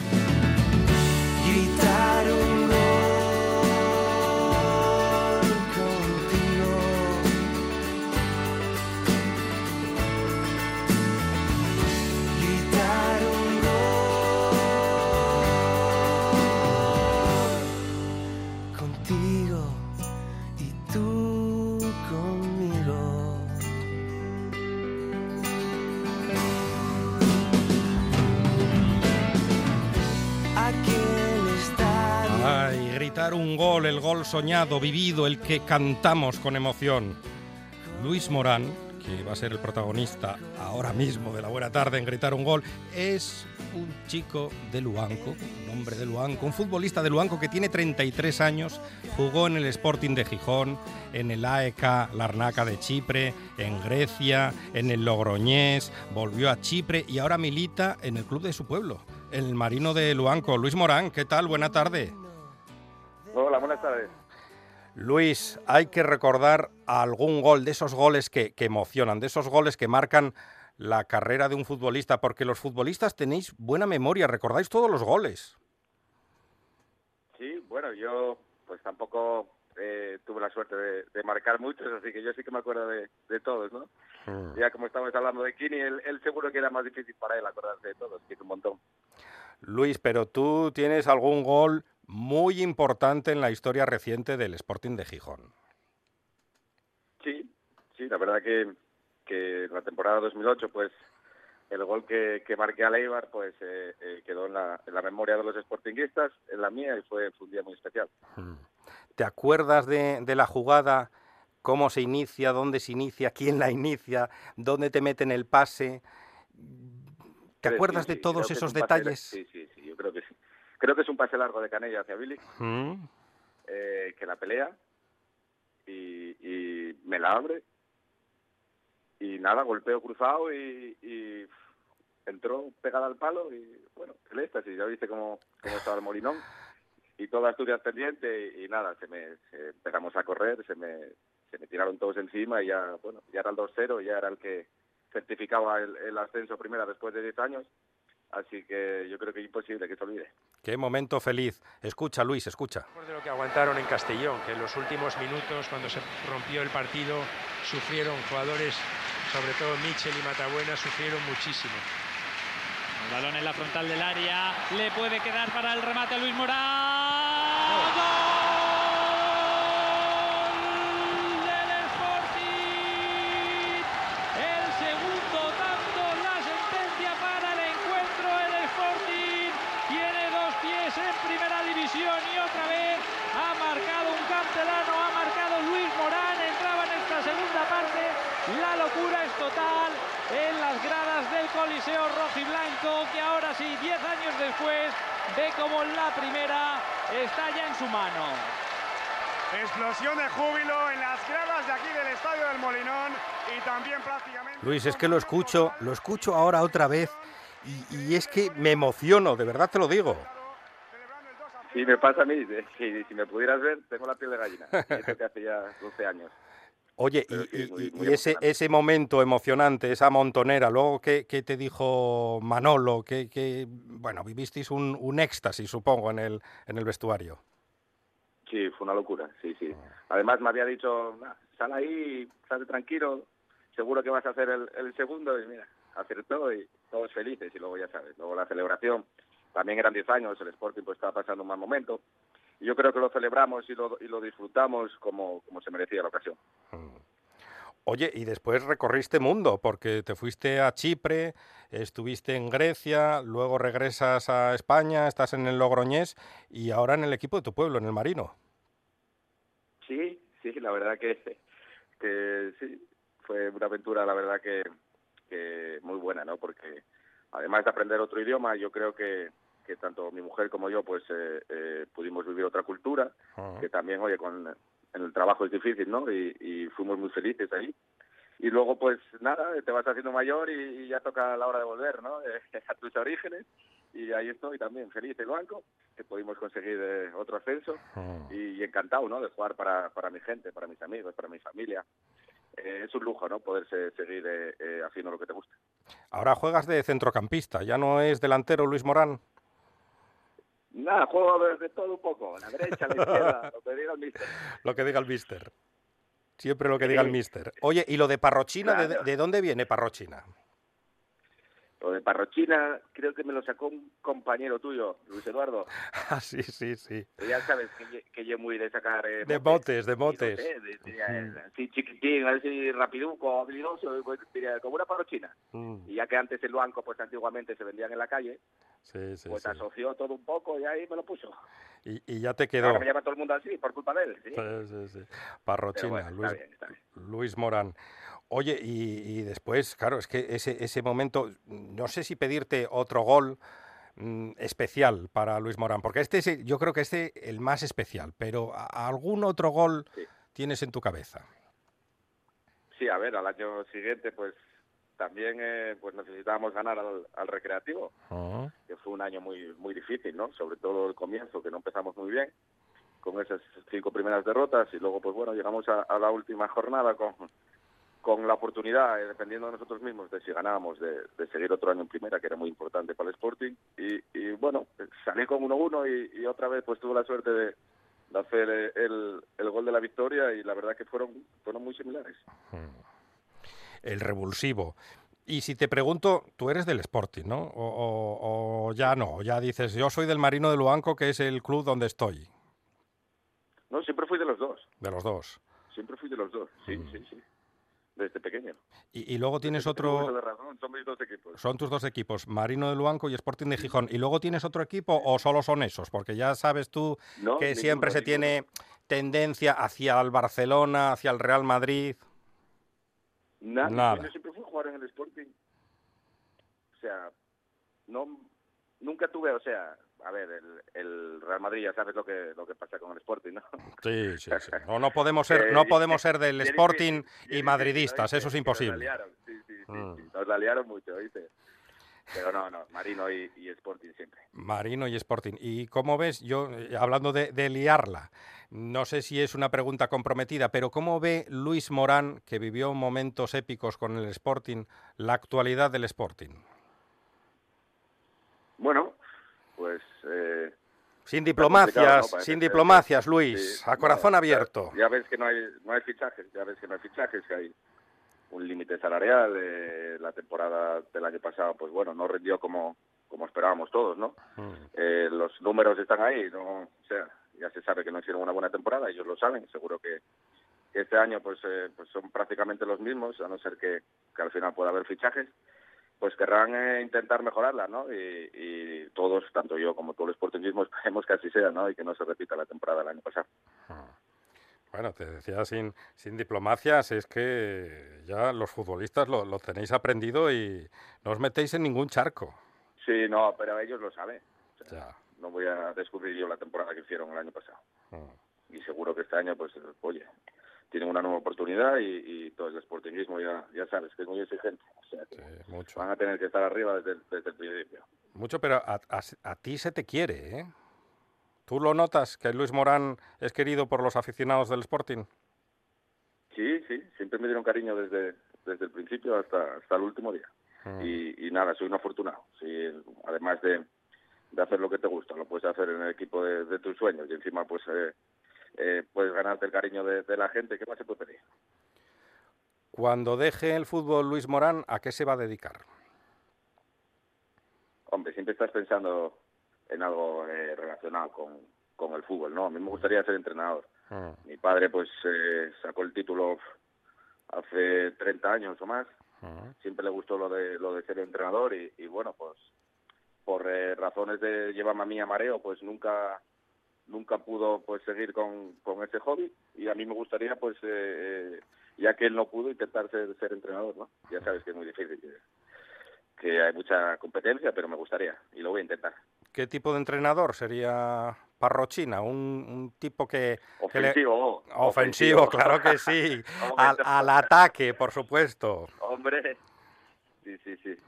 Un gol, el gol soñado, vivido, el que cantamos con emoción. Luis Morán, que va a ser el protagonista ahora mismo de la buena tarde en gritar un gol, es un chico de Luanco, un hombre de Luanco, un futbolista de Luanco que tiene 33 años, jugó en el Sporting de Gijón, en el AEK Larnaca de Chipre, en Grecia, en el Logroñés, volvió a Chipre y ahora milita en el club de su pueblo, el Marino de Luanco. Luis Morán, ¿qué tal? Buena tarde. Hola, buenas tardes. Luis, hay que recordar algún gol de esos goles que, que emocionan, de esos goles que marcan la carrera de un futbolista, porque los futbolistas tenéis buena memoria, recordáis todos los goles. Sí, bueno, yo pues tampoco eh, tuve la suerte de, de marcar muchos, así que yo sí que me acuerdo de, de todos, ¿no? Ya como estamos hablando de Kini, él, él seguro que era más difícil para él acordarse de todos, que es un montón. Luis, pero tú tienes algún gol muy importante en la historia reciente del Sporting de Gijón. Sí, sí, la verdad que, que en la temporada 2008, pues el gol que, que marqué a Leibar, pues eh, eh, quedó en la, en la memoria de los sportinguistas, en la mía, y fue, fue un día muy especial. ¿Te acuerdas de, de la jugada? ¿Cómo se inicia? ¿Dónde se inicia? ¿Quién la inicia? ¿Dónde te meten el pase? ¿Te Sí, acuerdas sí, de todos esos detalles? Sí, sí, sí, yo creo que sí. Creo que es un pase largo de Canella hacia Billy, Mm. eh, que la pelea y, y me la abre y nada, golpeo cruzado y, y entró pegada al palo y bueno, el éxtasis, ya viste cómo, cómo estaba el molinón y toda Asturias pendiente y, y nada, se me se- empezamos a correr, se me, se me tiraron todos encima y ya, bueno, ya era el 2-0, ya era el que certificaba el, el ascenso primera después de 10 años, así que yo creo que es imposible que se olvide. Qué momento feliz. Escucha, Luis, escucha. De lo que aguantaron en Castellón, que en los últimos minutos, cuando se rompió el partido, sufrieron jugadores, sobre todo Michel y Matabuena, sufrieron muchísimo. El balón en la frontal del área. Le puede quedar para el remate a Luis Morán. ¡Gol del Sporting! El segundo tanto, la sentencia para el encuentro. El Sporting tiene dos pies en primera división y otra vez ha marcado un cantelano, ha marcado Luis Morán. Entraba en esta segunda parte. La locura es total en las gradas del Coliseo Rojiblanco, que ahora sí, 10 años después, ve como la primera está ya en su mano. Explosión de júbilo en las gradas de aquí del Estadio del Molinón y también prácticamente... Luis, es que lo escucho, lo escucho ahora otra vez y, y es que me emociono, de verdad te lo digo. Y me pasa a mí, si, si me pudieras ver, tengo la piel de gallina, *laughs* y eso que hace ya 12 años. Oye, Pero y, sí, y- muy- y- muy y ese, ese momento emocionante, esa montonera, luego, ¿qué, qué te dijo Manolo? Que, que, bueno, vivisteis un, un éxtasis, supongo, en el, en el vestuario. Sí, fue una locura, sí, sí. Además me había dicho, "Nah, sal ahí, sal tranquilo, seguro que vas a hacer el, el segundo y mira, acertó y todos felices y luego ya sabes, luego la celebración, también eran 10 años, el Sporting pues estaba pasando un mal momento y yo creo que lo celebramos y lo, y lo disfrutamos como, como se merecía la ocasión. Oye, y después recorriste mundo, porque te fuiste a Chipre, estuviste en Grecia, luego regresas a España, estás en el Logroñés y ahora en el equipo de tu pueblo, en el Marino. Sí, sí, la verdad que, que sí, fue una aventura, la verdad que, que muy buena, ¿no? Porque además de aprender otro idioma, yo creo que, que tanto mi mujer como yo, pues eh, eh, pudimos vivir otra cultura, que también, oye, con en el trabajo es difícil, ¿no? Y, y fuimos muy felices ahí. Y luego, pues nada, te vas haciendo mayor y, y ya toca la hora de volver, ¿no? *laughs* Eh, a tus orígenes. Y ahí estoy también, feliz en banco, que pudimos conseguir eh, otro ascenso y, y encantado, ¿no? De jugar para, para mi gente, para mis amigos, para mi familia. Eh, es un lujo, ¿no? Poderse seguir eh, eh, haciendo lo que te gusta. Ahora juegas de centrocampista, ya no es delantero Luis Morán. Nada, juego de, de todo un poco, la derecha, la izquierda, *laughs* lo que diga el míster. Lo que diga el mister. Siempre lo que diga el mister. Oye, ¿y lo de Parrochina, de dónde viene Parrochina? Lo de Parrochina creo que me lo sacó un compañero tuyo, Luis Eduardo. *laughs* Ah, sí, sí, sí. que Ya sabes que, que yo muy de sacar... eh, De motes, de motes. Eh, de- de- así chiquitín, así rapiduco, habilidoso, pues, como una parrochina. Mm, Y ya que antes el banco, pues antiguamente se vendían en la calle, Sí, sí, pues sí. asoció todo un poco y ahí me lo puso. Y, y ya te quedó. Ahora me llama todo el mundo así, por culpa de él. ¿sí? Sí, sí, sí. Parrochina, bueno, Luis, bien. Luis Morán. Oye, y, y después, claro, es que ese, ese momento, no sé si pedirte otro gol mm, especial para Luis Morán, porque este es, yo creo que este el más especial, pero ¿a- ¿algún otro gol tienes en tu cabeza? Sí, a ver, al año siguiente, pues también eh, pues necesitábamos ganar al, al recreativo, que fue un año muy muy difícil, ¿no? Sobre todo el comienzo, que no empezamos muy bien, con esas cinco primeras derrotas, y luego, pues bueno, llegamos a, a la última jornada con, con la oportunidad, eh, dependiendo de nosotros mismos, de si ganábamos, de, de seguir otro año en primera, que era muy importante para el Sporting, y, y bueno, salí con 1-1 y, y otra vez pues tuve la suerte de, de hacer eh, el, el gol de la victoria, y la verdad que fueron, fueron muy similares. El revulsivo. Y si te pregunto, tú eres del Sporting, ¿no? O, o- o ya no, ya dices, yo soy del Marino de Luanco, que es el club donde estoy, No, siempre fui de los dos. de los dos. Siempre fui de los dos, sí, sí, sí. Desde pequeño. Y, y luego tienes otro, de razón, son mis dos equipos. son tus dos equipos, Marino de Luanco y Sporting de Gijón. ¿Y luego tienes otro equipo o solo son esos? Porque ya sabes tú No, que siempre se tiene tendencia hacia el Barcelona, hacia el Real Madrid. Nada. Nada. Yo siempre fui a jugar en el Sporting. O sea, no, nunca tuve, o sea, a ver, el, el, Real Madrid ya sabes lo que lo que pasa con el Sporting, ¿no? Sí, sí, sí. *laughs* No, no podemos ser, no podemos *laughs* ser del Sporting y madridistas, eso es imposible. Sí, sí, sí, mm. Nos la liaron mucho, ¿viste? Pero no, no, Marino y, Sporting siempre. Marino y Sporting. ¿Y cómo ves, yo, eh, hablando de, liarla, no sé si es una pregunta comprometida, pero ¿cómo ve Luis Morán, que vivió momentos épicos con el Sporting, la actualidad del Sporting? Bueno, pues... Eh, sin diplomacias, sin diplomacias, Luis, a corazón abierto. Ya, ves que no hay, no hay fichajes, ya ves que no hay fichajes, que hay un límite salarial. Eh, la temporada del año pasado, pues bueno, no rindió como, como esperábamos todos, ¿no? Mm. Eh, los números están ahí, ¿no? O sea, ya se sabe que no hicieron una buena temporada, ellos lo saben, seguro que, este año pues, eh, pues son prácticamente los mismos, a no ser que, que al final pueda haber fichajes, pues querrán intentar mejorarla, ¿no? Y, todos, tanto yo como todo el sportingismo, *laughs* esperemos que así sea, ¿no? Y que no se repita la temporada del año pasado. Bueno, te decía sin, sin diplomacias, es que ya los futbolistas lo, lo, tenéis aprendido y no os metéis en ningún charco. Sí, no, pero ellos lo saben. No voy a descubrir yo la temporada que hicieron el año pasado. Y seguro que este año, pues, oye, tienen una nueva oportunidad y, todo el sportingismo ya, ya sabes que es muy exigente. O sea, mucho. Van a tener que estar arriba desde, desde el principio. Mucho, pero a, a, a ti se te quiere, ¿eh? ¿Tú lo notas que Luis Morán es querido por los aficionados del Sporting? Sí, sí, siempre me dieron cariño desde, desde el principio hasta, hasta el último día. Mm. Y, nada, soy un afortunado. Sí, además de, de, hacer lo que te gusta, lo puedes hacer en el equipo de, tus sueños y encima pues eh, eh, puedes ganarte el cariño de, la gente. ¿Qué más se puede pedir? Cuando deje el fútbol Luis Morán, ¿a qué se va a dedicar? Hombre, siempre estás pensando en algo eh, relacionado con, con, el fútbol, ¿no? A mí me gustaría ser entrenador. Ah. Mi padre, pues, eh, sacó el título hace 30 años o más. Ah. Siempre le gustó lo de, lo de ser entrenador y, y bueno, pues, por eh, razones de llevarme a mí a mareo, pues nunca nunca pudo pues seguir con, con ese hobby y a mí me gustaría pues ya que él no pudo intentar ser, ser entrenador no ya sabes que es muy difícil que hay mucha competencia pero me gustaría y lo voy a intentar ¿Qué tipo de entrenador sería Parrochina? Un, tipo que... Ofensivo. ofensivo, claro que sí. *laughs* al, ataque, por supuesto. Hombre. Sí, sí, sí.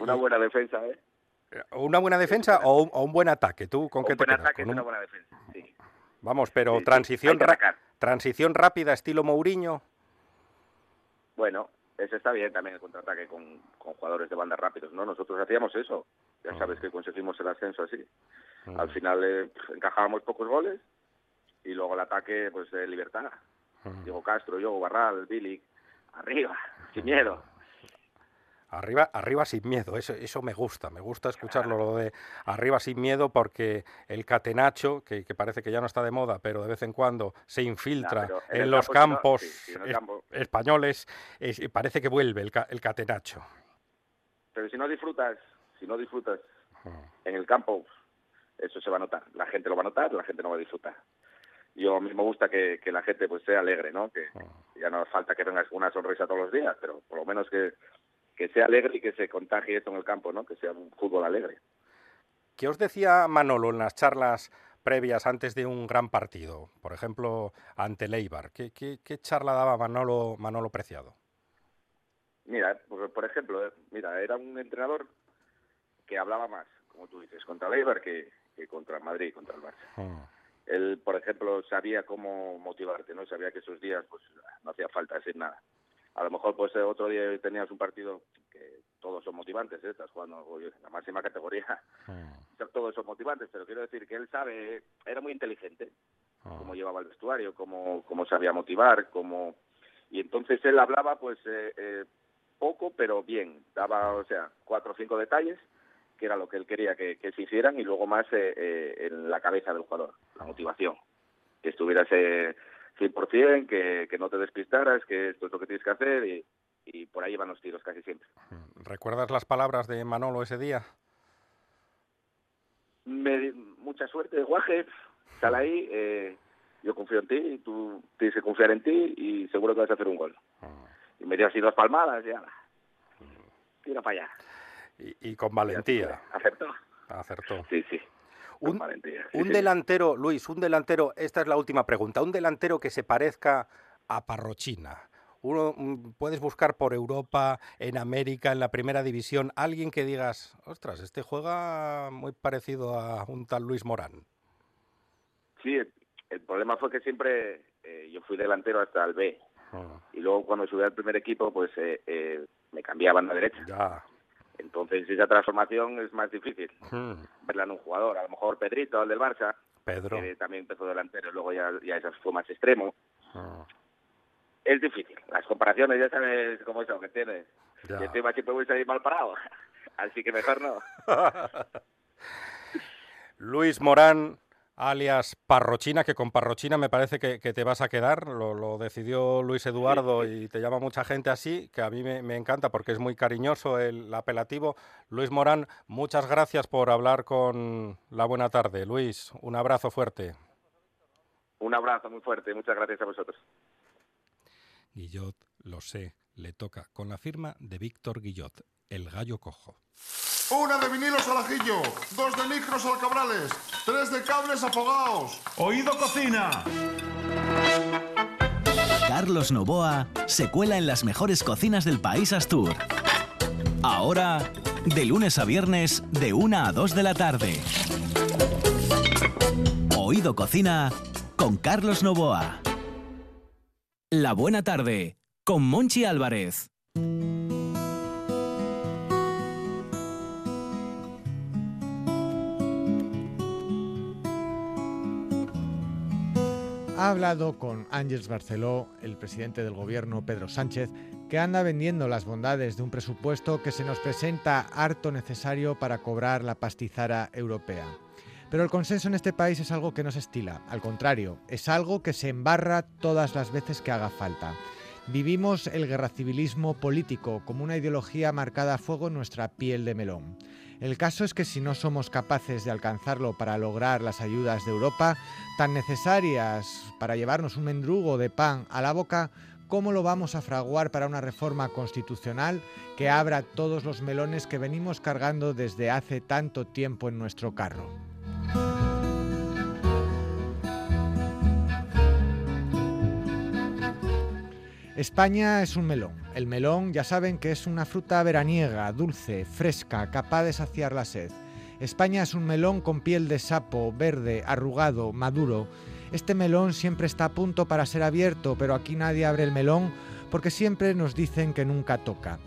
una buena defensa, ¿eh? ¿Una buena defensa o un, buen ataque? ¿Tú con qué te quedas? Ataque una buena defensa, sí. Vamos, pero transición, transición rápida, estilo Mourinho. Bueno, ese está bien también el contraataque con, con jugadores de banda rápidos, ¿no? Nosotros hacíamos eso ya ah. sabes que conseguimos el ascenso así. Ah. Al final eh, encajábamos pocos goles y luego el ataque, pues de libertad. Ah. Diego Castro, yo, Barral, Billy, arriba, *laughs* sin miedo. Arriba, arriba sin miedo, eso, eso me gusta, me gusta escucharlo lo de arriba sin miedo porque el catenacho, que, parece que ya no está de moda, pero de vez en cuando se infiltra en, los campos españoles, parece que vuelve el, el catenacho. Pero si no disfrutas si no disfrutas en el campo, eso se va a notar. La gente lo va a notar, la gente no va a disfrutar. Yo a mí me gusta que, la gente pues sea alegre, ¿no? Que ya no falta que vengas con una sonrisa todos los días, pero por lo menos que, que sea alegre y que se contagie esto en el campo, ¿no? Que sea un fútbol alegre. ¿Qué os decía Manolo en las charlas previas antes de un gran partido? Por ejemplo, ante Leibar. ¿Qué, qué, qué charla daba Manolo, Manolo Preciado? Mira, por, ejemplo, eh, mira, era un entrenador que hablaba más, como tú dices, contra el que, que contra Madrid, contra el Barça. Ah. Él, por ejemplo, sabía cómo motivarte, ¿no? Sabía que esos días pues no hacía falta decir nada. A lo mejor pues otro día tenías un partido que todos son motivantes, ¿eh? estás jugando en la máxima categoría, ah. *laughs* todos son motivantes, pero quiero decir que él sabe, era muy inteligente, ah. cómo llevaba el vestuario, cómo, cómo sabía motivar, cómo... Y entonces él hablaba pues eh, eh, poco, pero bien, daba, o sea, cuatro o cinco detalles que era lo que él quería que, se hicieran, y luego más eh, eh, en la cabeza del jugador, la motivación, que estuvieras eh, 100%, que, que no te despistaras, que esto es lo que tienes que hacer, y, y por ahí van los tiros casi siempre. ¿Recuerdas las palabras de Manolo ese día? Me, mucha suerte, Guaje, sal ahí, eh, yo confío en ti, tú tienes que confiar en ti y seguro que vas a hacer un gol. Ah. Y me dio así dos palmadas y ya, tira para allá y, con valentía. Aceptó. Acertó. Sí, sí. Un, un delantero, Luis, un delantero, esta es la última pregunta, un delantero que se parezca a Parrochina. Uno, mm, puedes buscar por Europa, en América, en la primera división, alguien que digas, ostras, este juega muy parecido a un tal Luis Morán. Sí, el, el problema fue que siempre eh, yo fui delantero hasta el B. Ah, Y luego cuando subí al primer equipo, pues eh, eh, me cambié a banda derecha. Ya. Entonces esa transformación es más difícil Hmm, verla en un jugador. A lo mejor Pedrito, el del Barça, Pedro. que también empezó delantero, luego ya, ya fue más extremo. Ah, Es difícil. Las comparaciones ya sabes cómo es lo que tiene. ya. Y encima siempre voy a salir mal parado. *laughs* Así que mejor no. *laughs* Luis Morán, alias Parrochina, que con Parrochina me parece que, que te vas a quedar, lo, lo decidió Luis Eduardo y te llama mucha gente así, que a mí me, me encanta porque es muy cariñoso el apelativo. Luis Morán, muchas gracias por hablar con La Buena Tarde. Luis, un abrazo fuerte. Un abrazo muy fuerte. Muchas gracias a vosotros. Guillot, lo sé, le toca con la firma de Víctor Guillot, el gallo cojo. Una de vinilos al ajillo, dos de micros al cabrales, tres de cables afogados. Oído cocina. Carlos Novoa se cuela en las mejores cocinas del país Astur. Ahora, de lunes a viernes, de 1 a 2 de la tarde. Oído Cocina con Carlos Novoa. La buena tarde con Monchi Álvarez. Ha hablado con Ángels Barceló, el presidente del gobierno Pedro Sánchez, que anda vendiendo las bondades de un presupuesto que se nos presenta harto necesario para cobrar la pastizara europea. Pero el consenso en este país es algo que no se estila, al contrario, es algo que se embarra todas las veces que haga falta. Vivimos el guerracivilismo político como una ideología marcada a fuego en nuestra piel de melón. El caso es que si no somos capaces de alcanzarlo para lograr las ayudas de Europa, tan necesarias para llevarnos un mendrugo de pan a la boca, ¿cómo lo vamos a fraguar para una reforma constitucional que abra todos los melones que venimos cargando desde hace tanto tiempo en nuestro carro? España es un melón. El melón ya saben que es una fruta veraniega, dulce, fresca, capaz de saciar la sed. España es un melón con piel de sapo, verde, arrugado, maduro. Este melón siempre está a punto para ser abierto, pero aquí nadie abre el melón porque siempre nos dicen que nunca toca.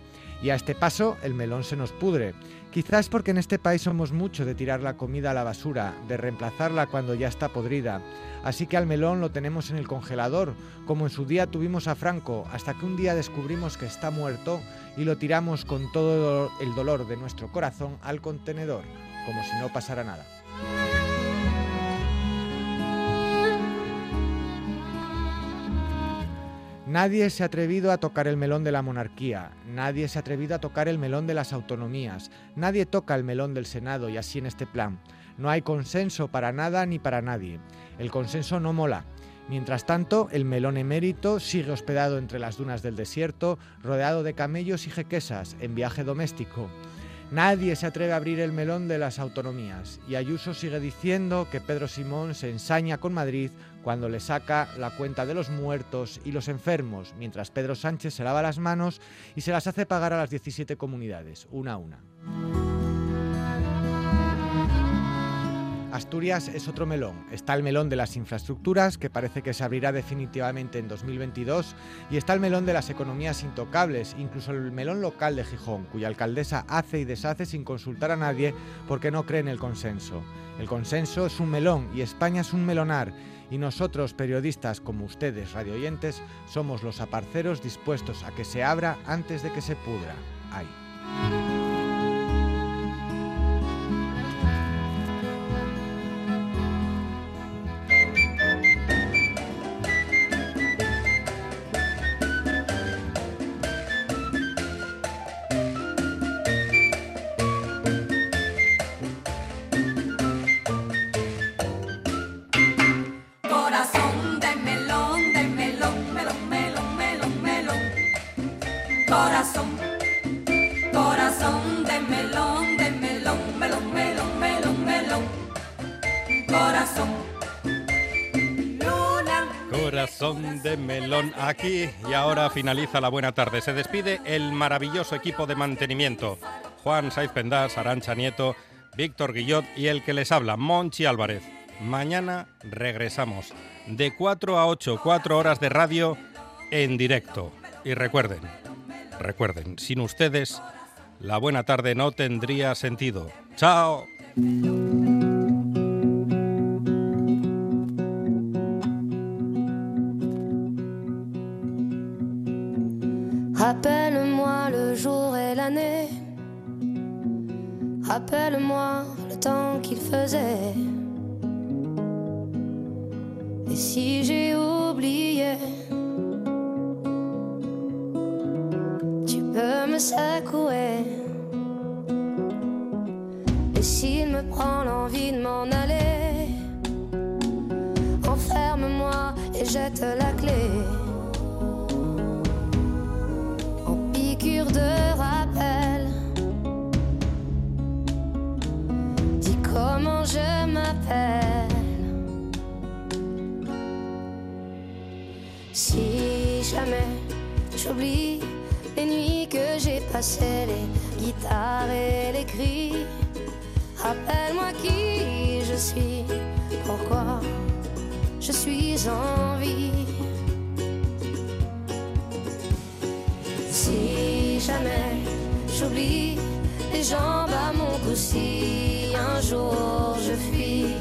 Y a este paso el melón se nos pudre. Quizás porque en este país somos mucho de tirar la comida a la basura, de reemplazarla cuando ya está podrida. Así que al melón lo tenemos en el congelador, como en su día tuvimos a Franco, hasta que un día descubrimos que está muerto y lo tiramos con todo el dolor de nuestro corazón al contenedor, como si no pasara nada. Nadie se ha atrevido a tocar el melón de la monarquía, nadie se ha atrevido a tocar el melón de las autonomías, nadie toca el melón del Senado y así en este plan. No hay consenso para nada ni para nadie. El consenso no mola. Mientras tanto, el melón emérito sigue hospedado entre las dunas del desierto, rodeado de camellos y jequesas, en viaje doméstico. Nadie se atreve a abrir el melón de las autonomías y Ayuso sigue diciendo que Pedro Simón se ensaña con Madrid cuando le saca la cuenta de los muertos y los enfermos, mientras Pedro Sánchez se lava las manos y se las hace pagar a las 17 comunidades, una a una. Asturias es otro melón. Está el melón de las infraestructuras, que parece que se abrirá definitivamente en 2022, y está el melón de las economías intocables, incluso el melón local de Gijón, cuya alcaldesa hace y deshace sin consultar a nadie porque no cree en el consenso. El consenso es un melón y España es un melonar, y nosotros, periodistas como ustedes, radioyentes, somos los aparceros dispuestos a que se abra antes de que se pudra. Ay. Aquí y ahora finaliza la buena tarde. Se despide el maravilloso equipo de mantenimiento. Juan Saiz Pendás, Arancha Nieto, Víctor Guillot y el que les habla, Monchi Álvarez. Mañana regresamos de 4 a 8, 4 horas de radio en directo. Y recuerden, recuerden, sin ustedes la buena tarde no tendría sentido. Chao. Rappelle-moi le temps qu'il faisait. Et si j'ai oublié, tu peux me secouer. Et s'il me prend l'envie de m'en aller, enferme-moi et jette la clé. Les nuits que j'ai passées, les guitares et les cris, rappelle-moi qui je suis, pourquoi je suis en vie. Si jamais j'oublie les jambes à mon cou, si un jour je fuis,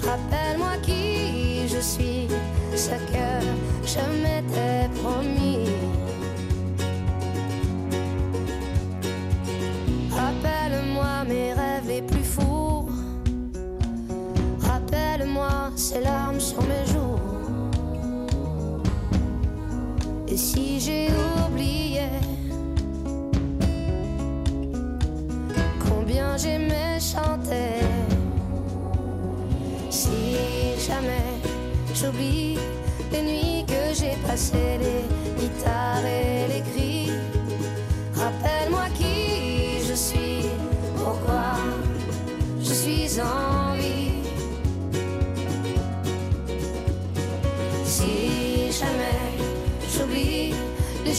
rappelle-moi qui je suis, ce que je m'étais Ces larmes sur mes joues. Et si j'ai oublié combien j'aimais chanter, si jamais j'oublie les nuits que j'ai passées, les guitares et les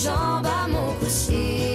jamba, amor por.